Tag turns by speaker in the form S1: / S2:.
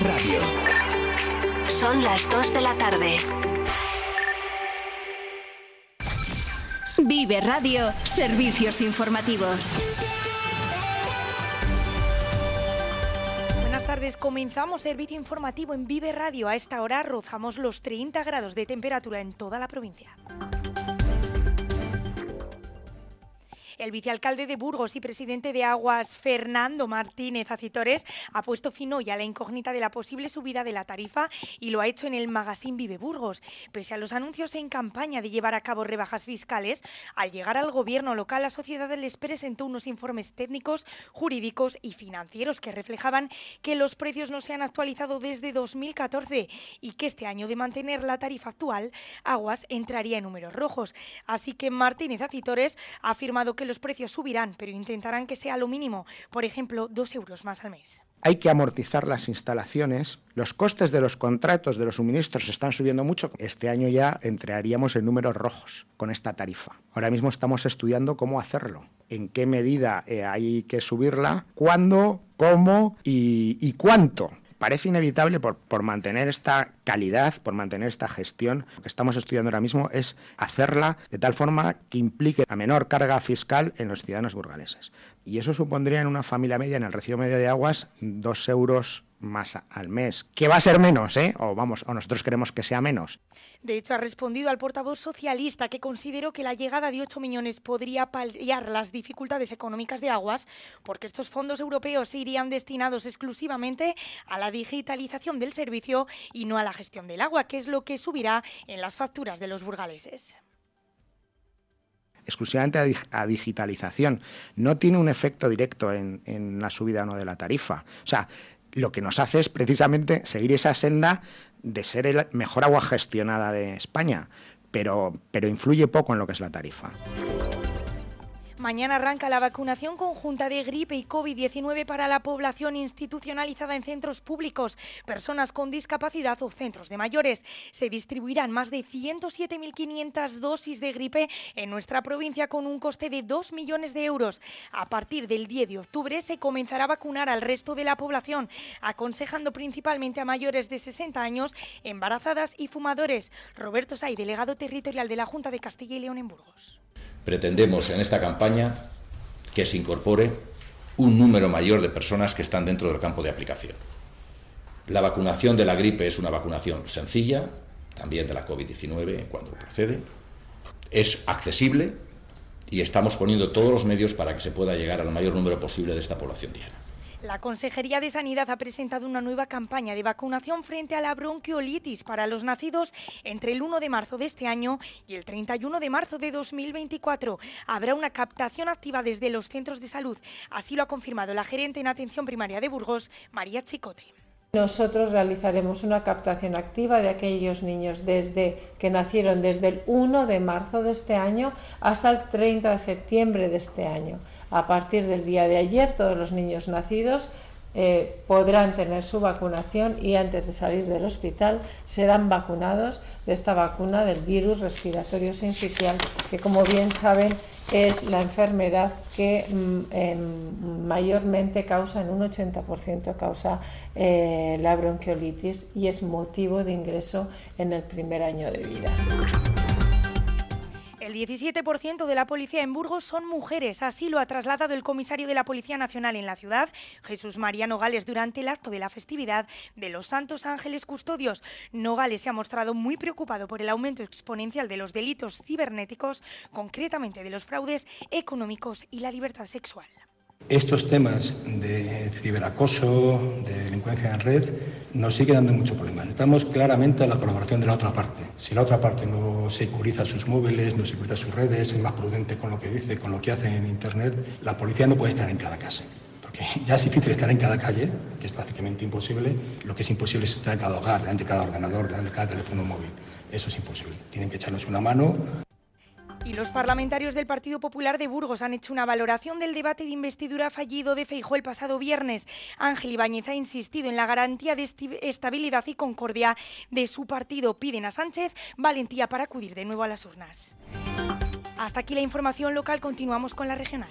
S1: Radio.
S2: Son las 2 de la tarde.
S3: Vive Radio, servicios informativos.
S4: Buenas tardes, comenzamos servicio informativo en Vive Radio. A esta hora rozamos los 30 grados de temperatura en toda la provincia. El vicealcalde de Burgos y presidente de Aguas, Fernando Martínez Acitores, ha puesto fin hoy a la incógnita de la posible subida de la tarifa y lo ha hecho en el magazine Vive Burgos. Pese a los anuncios en campaña de llevar a cabo rebajas fiscales, al llegar al gobierno local, la sociedad les presentó unos informes técnicos, jurídicos y financieros que reflejaban que los precios no se han actualizado desde 2014 y que este año de mantener la tarifa actual, Aguas entraría en números rojos. Así que Martínez Acitores ha afirmado que los precios subirán, pero intentarán que sea lo mínimo, por ejemplo, dos euros más al mes.
S5: Hay que amortizar las instalaciones, los costes de los contratos de los suministros están subiendo mucho. Este año ya entraríamos en números rojos con esta tarifa. Ahora mismo estamos estudiando cómo hacerlo, en qué medida eh, hay que subirla, cuándo, cómo y, y cuánto parece inevitable por, por, mantener esta calidad, por mantener esta gestión. Lo que estamos estudiando ahora mismo es hacerla de tal forma que implique la menor carga fiscal en los ciudadanos burgaleses. Y eso supondría en una familia media, en el recibo medio de aguas, dos euros más al mes, que va a ser menos, ¿eh? O vamos, o nosotros queremos que sea menos.
S4: De hecho, ha respondido al portavoz socialista que consideró que la llegada de 8 millones podría paliar las dificultades económicas de Aguas, porque estos fondos europeos irían destinados exclusivamente a la digitalización del servicio y no a la gestión del agua, que es lo que subirá en las facturas de los burgaleses
S5: exclusivamente a, digitalización. No tiene un efecto directo en, en la subida o no de la tarifa. O sea, lo que nos hace es precisamente seguir esa senda de ser el mejor agua gestionada de España, pero, pero influye poco en lo que es la tarifa.
S4: Mañana arranca la vacunación conjunta de gripe y COVID-19 para la población institucionalizada en centros públicos, personas con discapacidad o centros de mayores. Se distribuirán más de 107.500 dosis de gripe en nuestra provincia con un coste de 2 millones de euros. A partir del 10 de octubre se comenzará a vacunar al resto de la población, aconsejando principalmente a mayores de 60 años, embarazadas y fumadores. Roberto Say, delegado territorial de la Junta de Castilla y León en Burgos.
S6: Pretendemos en esta campaña que se incorpore un número mayor de personas que están dentro del campo de aplicación. La vacunación de la gripe es una vacunación sencilla, también de la COVID-19 cuando procede, es accesible y estamos poniendo todos los medios para que se pueda llegar al mayor número posible de esta población diana.
S4: La Consejería de Sanidad ha presentado una nueva campaña de vacunación frente a la bronquiolitis para los nacidos entre el 1 de marzo de este año y el 31 de marzo de 2024. Habrá una captación activa desde los centros de salud. Así lo ha confirmado la gerente en atención primaria de Burgos, María Chicote.
S7: Nosotros realizaremos una captación activa de aquellos niños desde que nacieron desde el 1 de marzo de este año hasta el 30 de septiembre de este año. A partir del día de ayer, todos los niños nacidos eh, podrán tener su vacunación y antes de salir del hospital serán vacunados de esta vacuna del virus respiratorio sincitial, que como bien saben es la enfermedad que mm, mayormente causa, en un 80% causa eh, la bronquiolitis y es motivo de ingreso en el primer año de vida.
S4: El 17% de la policía en Burgos son mujeres, así lo ha trasladado el comisario de la Policía Nacional en la ciudad, Jesús María Nogales, durante el acto de la festividad de los Santos Ángeles Custodios. Nogales se ha mostrado muy preocupado por el aumento exponencial de los delitos cibernéticos, concretamente de los fraudes económicos y la libertad sexual.
S8: Estos temas de ciberacoso, de delincuencia en red, nos sigue dando mucho problema. Necesitamos claramente la colaboración de la otra parte. Si la otra parte securiza sus móviles, no securiza sus redes, es más prudente con lo que dice, con lo que hace en Internet, la policía no puede estar en cada casa. Porque ya es difícil estar en cada calle, que es prácticamente imposible. Lo que es imposible es estar en cada hogar, delante de cada ordenador, delante de cada teléfono móvil. Eso es imposible. Tienen que echarnos una mano
S4: y los parlamentarios del Partido Popular de Burgos han hecho una valoración del debate de investidura fallido de Feijó el pasado viernes. Ángel Ibáñez ha insistido en la garantía de estabilidad y concordia de su partido. Piden a Sánchez valentía para acudir de nuevo a las urnas. Hasta aquí la información local, continuamos con la regional.